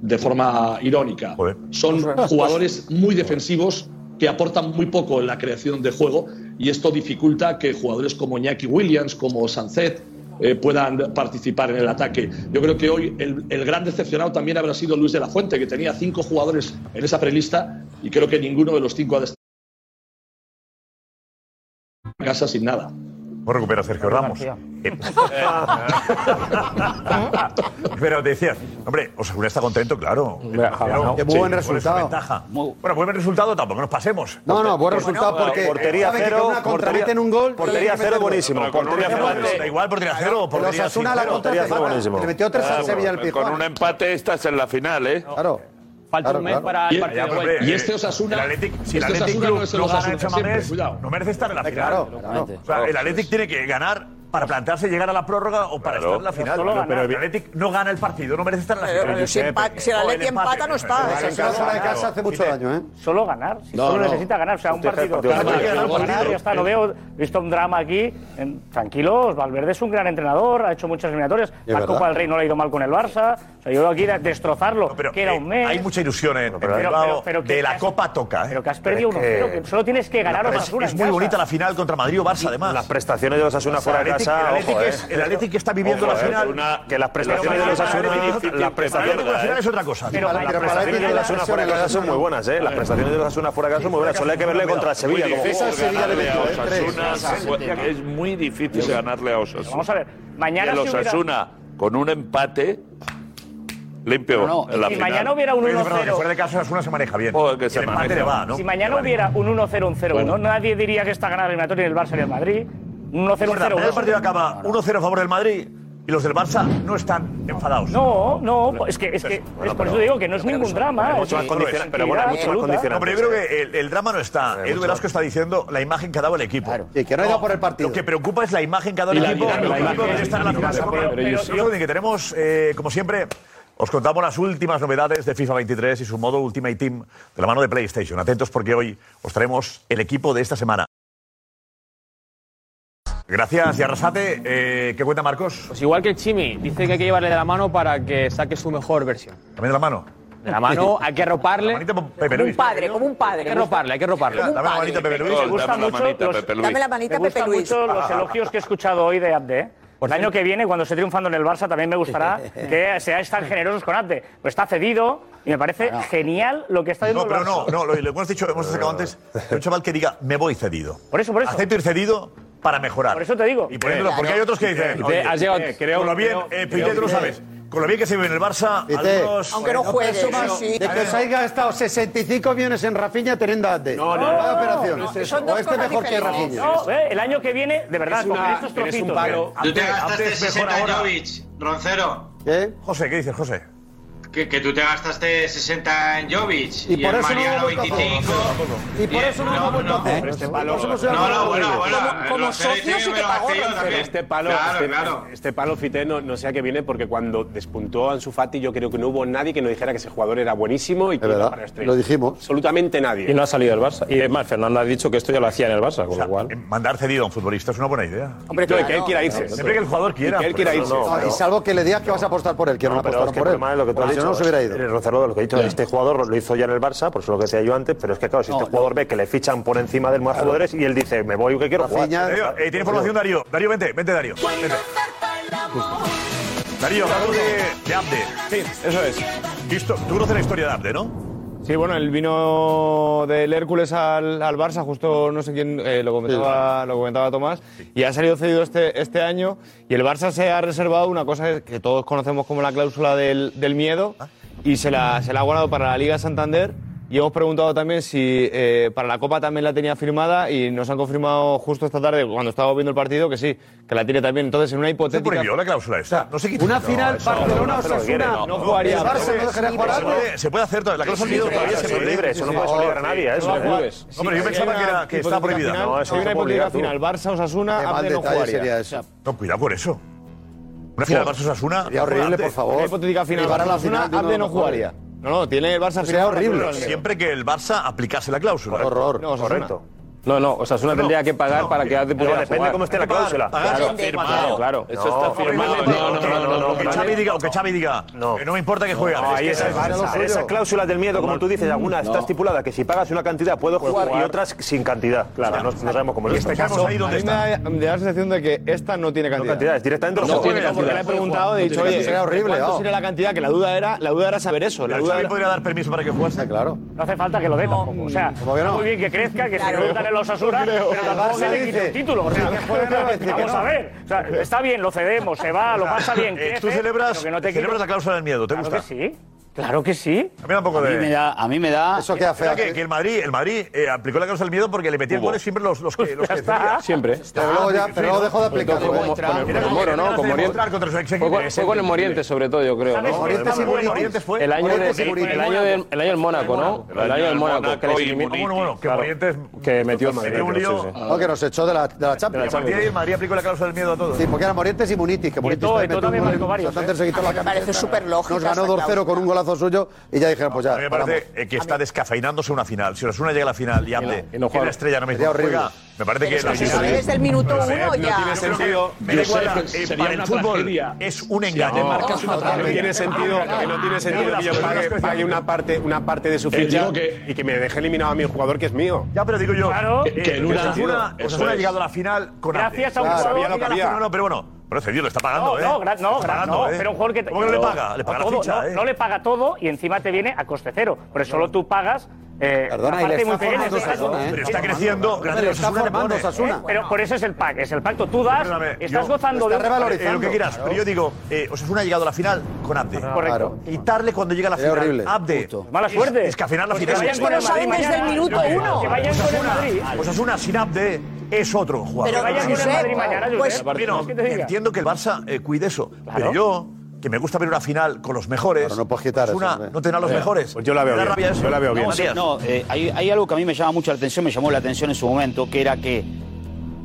de forma irónica. Son jugadores muy defensivos que aportan muy poco en la creación de juego y esto dificulta que jugadores como Iñaki Williams, como Sancet, eh, puedan participar en el ataque. Yo creo que hoy el, gran decepcionado también habrá sido Luis de la Fuente, que tenía cinco jugadores en esa prelista y creo que ninguno de los cinco ha de estar en casa sin nada. ¿Cómo recupera Sergio Ramos? Eh, Pero te decías, hombre, Osasuna está contento, claro. Claro, muy buen resultado. Bueno, buen resultado tampoco nos pasemos. No, no, buen resultado porque portería cero, una contra meten un gol. portería cero, buenísimo, portería cero, Da igual, portería cero o El portería Osasuna la cero. contra buenísimo. Le metió tres al Sevilla al con un empate estás en la final, ¿eh? Claro. Falta Claro, un mes claro. para el partido ya, pues, Y este Osasuna- el Athletic, si el este Athletic Osasuna Club no es el no gana merece estar en la final. Claro, claro. O sea, el Athletic tiene que ganar para plantearse llegar a la prórroga o para Claro. estar en la final. Pero el Athletic no gana el partido, no merece estar en la Pero, final. pero si, empa- si el Atleti empata, no está. Osasuna fuera de casa hace mucho daño, ¿eh? Solo ganar, si No, solo no. necesita ganar, o sea, un partido. partido ya está, no veo, he visto un drama aquí. En- tranquilos, Valverde es un gran entrenador, ha hecho muchas eliminatorias, la. Copa del Rey no le ha ido mal con el Barça, o sea, yo aquí de- destrozarlo, Pero, que era eh, un mes. Hay mucha ilusión en, en pero- de la Copa toca. ¿eh? Pero que has perdido Es 1-0, que solo tienes que ganar Osasuna es en muy casa. bonita la final contra Madrid o Barça, además. Las prestaciones de Osasuna O sea, fuera de el casa, el ojo, es- eh. el Athletic está viviendo Ojo, la eh, final. una- que las prestaciones de el Osasuna, Athletic- las Pero la prestaciones, final es otra cosa. Pero- las para prestaciones el de Athletic Osasuna fuera de casa son muy buenas, ¿eh? Las prestaciones de Osasuna fuera de casa son muy buenas. Solo hay que verle contra el Sevilla. como difícil juega. Sevilla le ganarle a metió, ¿eh? Tres. Osasuna. Es muy difícil ganarle a Osasuna. Vamos a ver, Y mañana el hubiera- Osasuna, con un empate, limpio No, no, en la si final. mañana hubiera un Oye, perdón, que 1-0. fuera de casa Osasuna se maneja bien. Joder, que Y se el maneja. le va, ¿no? Si mañana hubiera un 1-0, un 0-1, nadie diría que está ganada la eliminatoria ni el Barça ni el Madrid. Un 1-0, Es un verdad, 0-1. el partido acaba 1-0 a favor del Madrid y los del Barça no están enfadados. No, no, es que, es que es por eso digo que no es ningún drama. mucho más es condiciona- pero bueno, hay mucho más condicionante. No, pero yo creo que el, el drama no está. Edu Velasco está diciendo la imagen que ha dado el equipo. Sí, que no ha ido por el partido. Lo que preocupa es la imagen que ha dado el equipo. yo- yo creo que tenemos, eh, como siempre, os contamos las últimas novedades de FIFA 23 y su modo Ultimate Team de la mano de PlayStation. Atentos porque hoy os traemos el equipo de esta semana. Gracias, y Arrasate. Eh, ¿Qué cuenta Marcos? Pues igual que el Chimi, dice que hay que llevarle de la mano para que saque su mejor versión. ¿También de la mano? De la mano hay que roparle. Como un padre, como un Hay padre. que roparle, hay que roparle. Dame la manita, Pepe Luis. Me gustan Dame la mucho manita, los- Pepe Luis. Dame la manita, Me Pepe gustan Luis. mucho los elogios que he escuchado hoy de Abde. ¿eh? El año que viene, cuando esté triunfando en el Barça, también me gustará que seáis tan generosos con Abde. Pues está cedido y me parece genial lo que está haciendo No, pero el no, no, lo, lo hemos dicho, hemos sacado antes, un chaval que diga, me voy cedido. Por eso, por eso. Acepto ir cedido para mejorar. Por eso te digo. Y poniéndolo, porque hay otros que dicen. Oye, has llegado, eh, creo, con lo bien, eh, tú lo sabes. Con lo bien que se ve en el Barça, algunos... Aunque no eh, juegue. Eso más, sí. De que os haya gastado 65 millones en Rafinha teniendo a No, no, no. no operación. No, es o este mejor que Rafinha. No, eh, el año que viene, de verdad, es una, con estos trocitos. Un palo. Tú te gastaste 60 Roncero. ¿Eh? José, ¿qué dices, José? Que, tú te gastaste 60 en Jovic y, y por Mariano no 25. Y por eso no lo no, no, este palo, no, no, bueno, bueno, como socio sí que pagó este palo, este, este, palo Fité no, no sé a qué viene porque cuando despuntó Ansu Fati yo creo que no hubo nadie que no dijera que ese jugador era buenísimo y que iba para. Lo dijimos. Absolutamente nadie. Y no ha salido el Barça. Y además Fernando ha dicho que esto ya lo hacía en el Barça, con lo cual eh, mandar cedido a un futbolista es una buena idea. Hombre, que él quiera irse. Siempre que el jugador quiera. Pues irse. Y salvo que le digas que vas a apostar por él, que no apostar por él no, se hubiera ¿eh? ido. Rozarodo, lo que he dicho, este jugador lo hizo ya en el Barça, por eso lo que decía yo antes, pero es que claro, si este jugador ve que le fichan por encima de más claro. jugadores y él dice, me voy, que quiero jugar. Eh, tiene información Darío. Darío, vente, vente Darío. Vente. Darío, hablamos de, de Abde. Sí, eso es. ¿Tú conoces la historia de Abde, no? Sí, bueno, el vino del Hércules al, al Barça, justo no sé quién eh, lo, comentaba, lo comentaba Tomás, y ha salido cedido este, este año. Y el Barça se ha reservado una cosa que todos conocemos como la cláusula del, del miedo, ah. y se la, se la ha guardado para la Liga Santander y hemos preguntado también si eh, para la Copa también la tenía firmada y nos han confirmado justo esta tarde, cuando estábamos viendo el partido, que sí, que la tiene también. Entonces, en una hipotética... Se la cláusula esta. No se quitó. Una final Barcelona-Osasuna. No, no, jugaría. El Barça no dejaría jugar se puede, se puede hacer. La cláusula sí, sí, todavía sí, se puede libre. Eso no puede obligar a nadie. Eso, Hombre, yo pensaba que, era, que estaba prohibida. Final, no, eso hay una hipotética final. Barça-Osasuna, Abde no jugaría. No, cuidado con eso. Una final Barça-Osasuna... Sería horrible, por favor. Una hipotética final. Barça-Osasuna, Abde no jugaría. No, no, tiene el Barça Sería horrible. Siempre que el Barça aplicase la cláusula. Horror. No, Correcto. No, no, o sea, Osasuna no, tendría que pagar para que pudiera Depende jugar. cómo esté la cláusula. Claro. Claro. Eso está firmado. No, no, no, que Xavi diga, o que Xavi diga, no. Que no me importa que juegue. No, ahí es, esas, cláusulas del miedo, como tú dices, alguna está estipulada que si pagas una cantidad puedo jugar, y otras sin cantidad. Claro, no, sabemos cómo es. Este caso, ahí donde. Me da la sensación de que esta no tiene cantidad. No cantidad, es directamente no, tiene porque le he preguntado, he dicho, oye, sería horrible. ¿Cuánto sería la cantidad? Que la duda era, la duda era saber eso. La podría dar permiso para que jugase. Claro. No hace falta que lo dé tampoco. O sea, mm, muy bien que crezca, que se preguntan en los Asura, pero tampoco se le quite el título. Vamos a ver. Está bien, lo cedemos, se va, lo pasa bien celebras, no te celebras la cláusula del miedo, ¿te gusta? Que sí. Claro que sí. A mí tampoco a de... me da, a mí me da. Eso queda feo. Que, que el Madrid, el Madrid eh, aplicó la causa del miedo porque le metía goles siempre los, los que, los que. Siempre. Pero luego, ya, pero luego dejó de aplicar. Con, con, con, el, Moro, ¿no? Con Morientes. Fue, fue, con el Morientes, sobre todo, yo creo. ¿no? Morientes y Morientes fue. El año, del, el año del Mónaco, ¿no? El año del Mónaco. Que Bueno, Morientes. Que metió el Madrid. Que nos echó de la, de la Champions. A el Madrid aplicó la causa del miedo a todos. Sí, porque eran Morientes y Munitis. Que Morientes también marcó varios. Me parece súper lógico. Nos ganó 2-0 con un gol golazo suyo y ya dijeron, pues ya. A mí me parece que está descafeinándose una final. Si Osasuna llega a la final y hable no, no, la estrella no me dice, me parece que la final. Es eh, el minuto uno ya. No tiene sentido. para el fútbol es un engaño. No tiene sentido que no tiene sentido yo pague una parte una parte de su ficha y que me deje eliminado a mi jugador que es mío. Ya, pero digo yo. Claro. Que en una ha llegado a la final con Gracias a un jugador. No, no, pero bueno. Bueno, Cedillo le está pagando, no, ¿eh? No, gra no, pagando, no ¿eh? pero un jugador que... ¿Cómo que no le paga? Le paga todo, la ficha, no, eh. no le paga todo y encima te viene a coste cero. Pero solo tú pagas eh, Perdona, y le está formando Sasuna, ¿eh? Pero está creciendo. No, le está formando Sasuna. ¿Eh? Pero por eso es el pack, es el pacto. Tú das, estás gozando está de... Revalorizando. Eh, lo que quieras, claro. pero yo digo, eh, Osasuna ha llegado a la final con Abde. Correcto. Claro. Quitarle cuando llega a la final. Horrible. Abde. Justo. Mala suerte. Es, es que al final la pues final... Que vayan es que no saben desde el minuto uno. Que vayan con el Madrid. Osasuna sin Abde es otro jugador. Pero vaya Madrid mañana, yo pues, entiendo que el Barça eh, cuide eso, pero yo que me gusta ver una final con los mejores. Pero no puedes quitar pues ¿No tendrá los mejores? Pues yo la veo bien. Yo la veo bien. No, eh, hay, algo que a mí me llama mucho la atención, me llamó la atención en su momento, que era que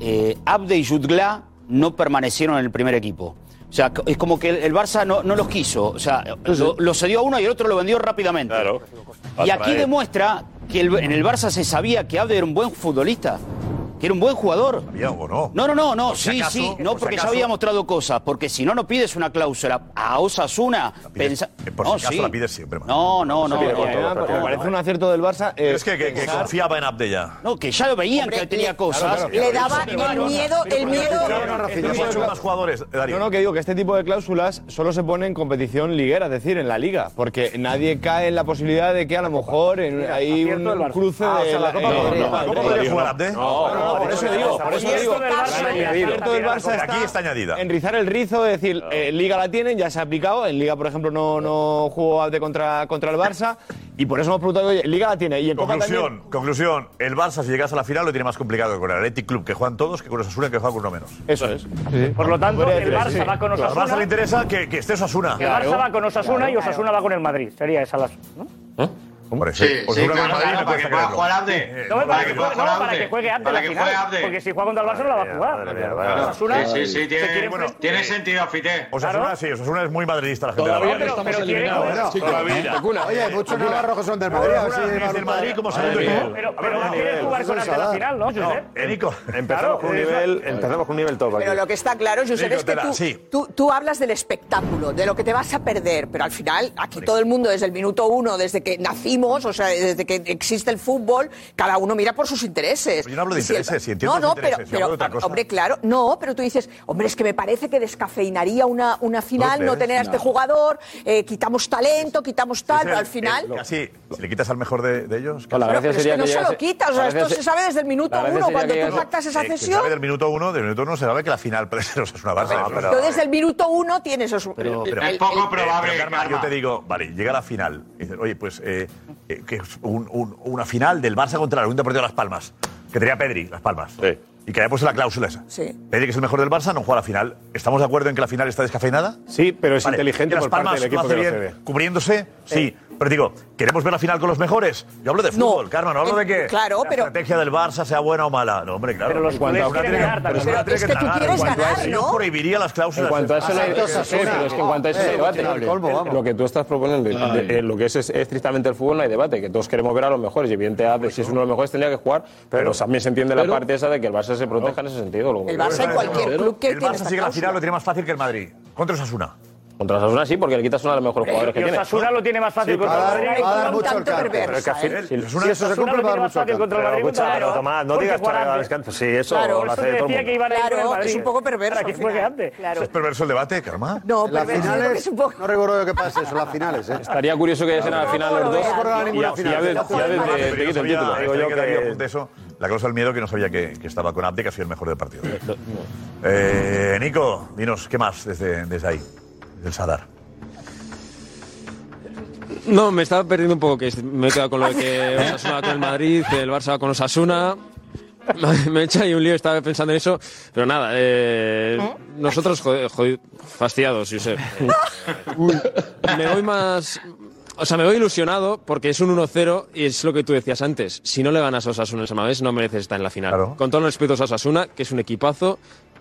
eh, Abde y Jutgla no permanecieron en el primer equipo. O sea, es como que el Barça no, los quiso. O sea, lo, cedió a uno y el otro lo vendió rápidamente. Claro. Y aquí demuestra que en el Barça se sabía que Abde era un buen futbolista que era un buen jugador. O no? No, no, no, no. Sí, si acaso, sí. No por porque si ya había mostrado cosas. Porque si no, no pides una cláusula a Osasuna. Pensa... Eh, por si no, acaso sí. la pides siempre. Man. No, no, no. no, no me parece un acierto del Barça. Eh, es que, que, que, confiaba en Abdella. No, que ya lo veían Hombre, que tenía cosas. Claro, claro, le daba el miedo, el miedo. más jugadores, eh, No, no, que digo que este tipo de cláusulas solo se pone en competición liguera, es decir, en la liga. Porque nadie cae en la posibilidad de que a lo mejor hay un cruce de. No, no, no, por eso digo, por eso digo. del Barça está, aquí está añadida. Enrizar el rizo, es decir, eh, Liga la tienen, ya se ha aplicado. En Liga, por ejemplo, no, jugó de contra, el Barça. Y por eso hemos preguntado, oye, Liga la tiene. Conclusión, conclusión, el Barça si llegas a la final lo tiene más complicado que con el Athletic Club, que juegan todos, que con Osasuna, que juega con uno menos. Eso es. Por lo tanto, el Barça va con Osasuna. Al Barça le interesa que, que esté Osasuna. El Barça va con Osasuna y Osasuna va con el Madrid. Sería esa la... ¿no? ¿Eh? Hombre, sí, sí, sí claro, para que pueda jugar Abde. No, para, que, juegue, no, para que juegue Abde Porque si juega contra el Barça no la va a jugar. Mía. Osasuna, sí, sí, sí, tiene, sentido, Fité. Osasuna sí, Osasuna es muy madridista la gente. Todavía no, pero, estamos pero eliminados. Todavía. Oye, Mucho Navarro son del Madrid. Sí, del Madrid como segundo equipo. Pero no quiere jugar con Abde la final, ¿no, Josep? Nico, empezamos con un nivel, empezamos con un nivel Pero lo que está claro, Josep, es que tú hablas del espectáculo, de lo que te vas a perder, pero al final aquí todo el mundo desde el minuto uno, desde que nací o sea, desde que existe el fútbol, cada uno mira por sus intereses. Pero yo no hablo de intereses, si entiendo. No, no, pero, pero hombre, claro, no, pero tú dices, hombre, es que me parece que descafeinaría una, una final no, tener a este jugador, eh, quitamos talento, quitamos tal, pero al final. Si le quitas al mejor de, ellos. No, es que, no se lo quitas, o sea, esto se sabe desde el minuto uno, cuando tú pactas esa eh, cesión. del minuto uno, del minuto uno se sabe que la final puede ser una Barça. Yo desde el minuto uno tienes es poco eh, probable. Yo te digo, vale, llega la final. Oye, pues eh, que es un- un- una final del Barça contra la Unión Deportiva Las Palmas, que tenía Pedri, Las Palmas. Y que había puesto la cláusula esa. Sí. Pedri, que es el mejor del Barça, no juega la final. ¿Estamos de acuerdo en que la final está descafeinada? Sí, pero es inteligente Las por parte Palmas del equipo lo hace que bien cubriéndose, sí. Pero digo, ¿queremos ver la final con los mejores? Yo hablo de fútbol, no. Carmen, no hablo de eh, que claro, la pero... estrategia del Barça sea buena o mala. No, hombre, claro. Pero los cuando tiene ganar, pero tiene es que, que tú quieres ganar, ¿no? Yo prohibiría las cláusulas. En cuanto a eso, no hay, es que en cuanto a eso eh, debate. Eh, lo que tú estás proponiendo, lo que es estrictamente el fútbol, no hay debate, que todos queremos ver a los mejores. Y evidentemente, si es uno de los mejores, tendría que jugar, pero también se entiende la parte esa de que el Barça se proteja en ese sentido. El Barça en cualquier club que El Barça sigue la final lo tiene más fácil que el Madrid. Contra Osasuna. Contra Osasuna sí, porque le quitas uno de los mejores eh, jugadores que tiene. Osasuna lo tiene más fácil contra el Madrid. va a dar mucho el campo. Pero si eso se cumple, lo va a dar tiene más mucho fácil contra el Pero, Madrid, escucha, Tomás, no digas juega Chaga descanso, sí, eso lo hace todo el mundo. Claro, es un poco perverso. ¿Es perverso el debate, Karma? No, En perverso, es un poco... no recuerdo que pasa eso, las finales, ¿eh? Estaría curioso que lleguen a la final los dos. Ya- desde- te quito el sabía- título. Digo yo que había eso, la causa del miedo que no sabía que, que estaba con Abde, que ha sido el mejor del partido. Eh, Nico, dinos, ¿qué más desde, desde ahí? del Sadar. No, me estaba perdiendo un poco, que me he quedado con lo de que Osasuna va con el Madrid, el Barça va con Osasuna. Me he hecho ahí un lío, estaba pensando en eso. Pero nada, eh, nosotros jod jod fastidiados, Josep. Me voy más... O sea, me voy ilusionado porque es un 1-0 y es lo que tú decías antes. Si no le ganas a Osasuna el Samavés, no mereces estar en la final. Claro. Con todos los respetos a Osasuna, que es un equipazo,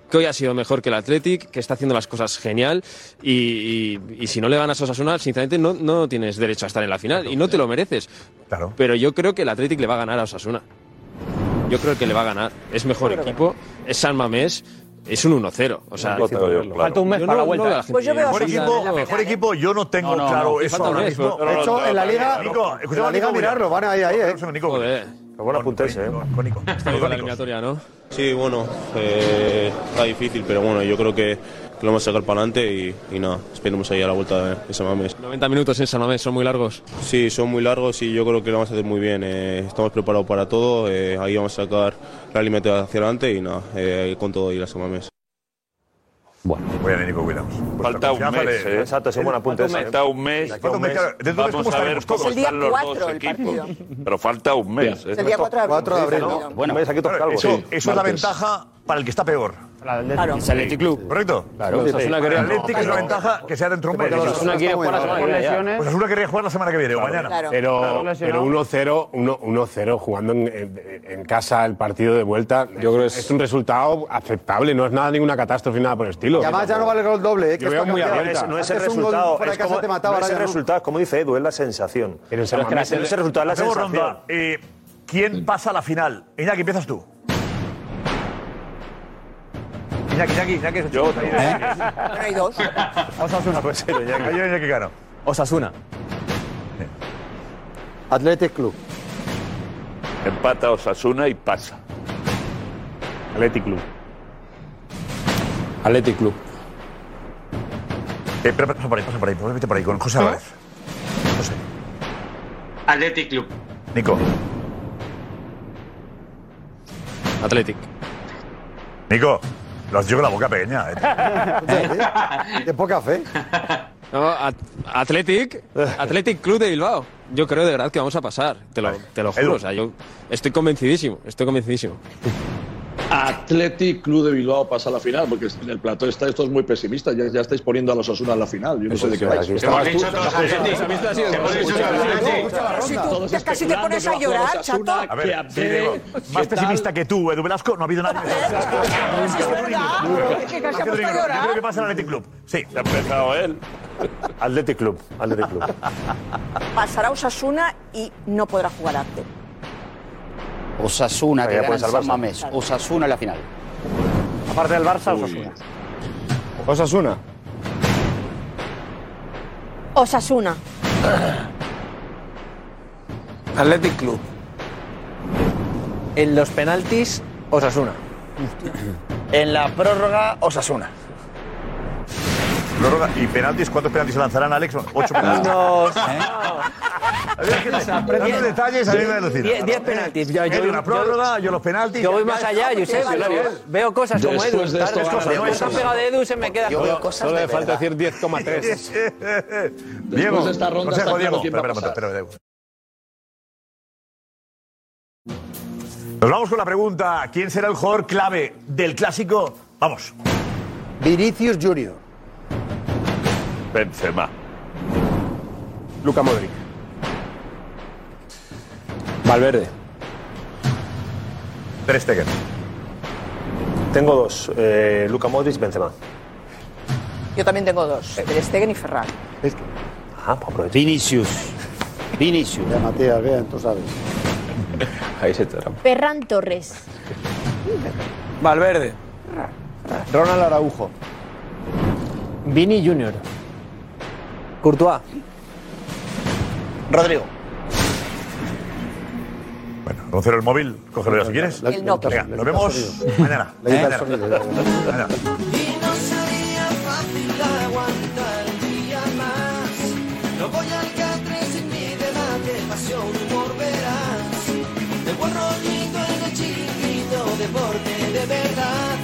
que hoy ha sido mejor que el Athletic, que está haciendo las cosas genial y, y, si no le ganas a Osasuna, sinceramente no, no tienes derecho a estar en la final y no te lo mereces. Claro. Pero yo creo que el Athletic le va a ganar a Osasuna. Yo creo que le va a ganar. Es mejor equipo, es San Mamés, es un 1-0. O sea, no, falta un mes para la vuelta. No, pues yo veo mejor, equipo, mejor equipo, yo no tengo claro eso ahora mismo. De hecho, en la liga, Nico, liga mirarlo, van ahí, ahí. Eh. Nico, Joder. Bueno, apuntarse, eh. Con Nico. La eliminatoria, ¿no? Sí, bueno, eh, está difícil, pero bueno, yo creo que lo vamos a sacar para adelante y, y nada, esperemos ahí a la vuelta de San Mamés. 90 minutos en San Mamés, ¿son muy largos? Sí, son muy largos y yo creo que lo vamos a hacer muy bien. Eh, estamos preparados para todo, eh, ahí vamos a sacar la alimentación hacia adelante y nada, eh, con todo ir a San Mamés. Bueno. Muy bien, Nico, cuidado. Falta un mes. ¿eh? Exacto, es un buen apunte. Falta un mes. Falta un mes. Vamos a ver cómo están los dos equipos. Pero falta un mes. El día ¿eh? 4 de abril. Bueno, aquí. Eso es la ventaja para el que está peor. Claro. Es el Athletic Club. Correcto. Claro. Sí, sí. Osasuna El Atlético es una ventaja que sea dentro de un mes. Porque el Osasuna quiere jugar la semana que viene. Pues Osasuna quería jugar la semana que viene o mañana. Pero, pero 1-0 1-0 jugando en, casa el partido de vuelta Yo creo es, es un resultado aceptable, no es nada ninguna catástrofe nada por el estilo. Y además ya no vale el gol doble, ¿eh? Que Yo veo muy cambiado. abierta. No es el resultado, es como, te mataba, no es el resultado, es como dice Edu, es la sensación. Pero es que no es el resultado, es la sensación. Eh, ¿Quién pasa a la final? Iñaki, empiezas tú. Iñaki, Iñaki, Iñaki es Yo, ¿Eh? hay dos. Osasuna. Puede ser, Iñaki. Yo, Iñaki Osasuna. Athletic Club. Empata Osasuna y pasa. Athletic Club. Athletic Club. Eh, pasa por ahí, pasa por ahí, vete por ahí con José Álvarez. José. Athletic Club. Nico. Athletic. Nico lo has dicho con la boca pequeña. ¿eh? De poca fe. No, At- Athletic, Athletic Club de Bilbao. Yo creo de verdad que vamos a pasar, te lo, te lo juro. O sea, yo estoy convencidísimo, estoy convencidísimo. Athletic Club de Bilbao pasa a la final, porque en el plató está esto es muy pesimista, ya, ya estáis poniendo a los Osasuna a la final. Yo no sé de qué vais. Hemos dicho todos Athletic. Athletic. Tú casi te pones a llorar, chato. A ver, más pesimista que tú, Edu Velasco, no ha habido nadie. Que casi ha Yo puesto a llorar. creo que pasa en Athletic Club. Sí. Ha empezado él. Athletic Club. Athletic Club. Pasará Osasuna y no podrá jugar arte. Osasuna, que Ya gana San. Mamés. Osasuna en la final. Aparte del Barça, Osasuna. Osasuna. Osasuna. Athletic Club. En los penaltis, Osasuna. En la prórroga, Osasuna. Prórroga y penaltis, ¿cuántos penaltis se lanzarán, Alex? Ocho penaltis. Dando detalles, a mí me alucina. Diez, diez penaltis. Yo, yo- una prórroga, yo los penaltis. Yo voy más allá, Josep. Veo cosas como Edu. esto pegado de Edu se me queda. Yo veo cosas Solo le falta decir 10,3. Diego, de esta ronda consejo, Diego. Espera, espera, espera. Nos vamos con la pregunta: ¿quién será el jugador clave del clásico? Vamos. Vinicius Junior. Benzema. Luca Modric. Valverde. Ter Stegen. Tengo dos. Eh, Luca Modric, Benzema. Yo también tengo dos. Ter Stegen y Ferran. Ah, pues aprovecha. Vinicius. Vinicius. Ya, Matías, bien, tú sabes. Ahí se te Ferran Torres. Valverde. Ronald Araujo. Vini Junior. Courtois. Rodrigo. Bueno, Roncero el móvil, cógelo ya si quieres. El Nokia. Venga, nos vemos mañana. Le quita el Mañana. sonido. Mañana. Y no sería fácil aguantar un día más. No voy al catre sin mi debate, pasión, humor, verás. De buen rollito en el chiquito, deporte de verdad.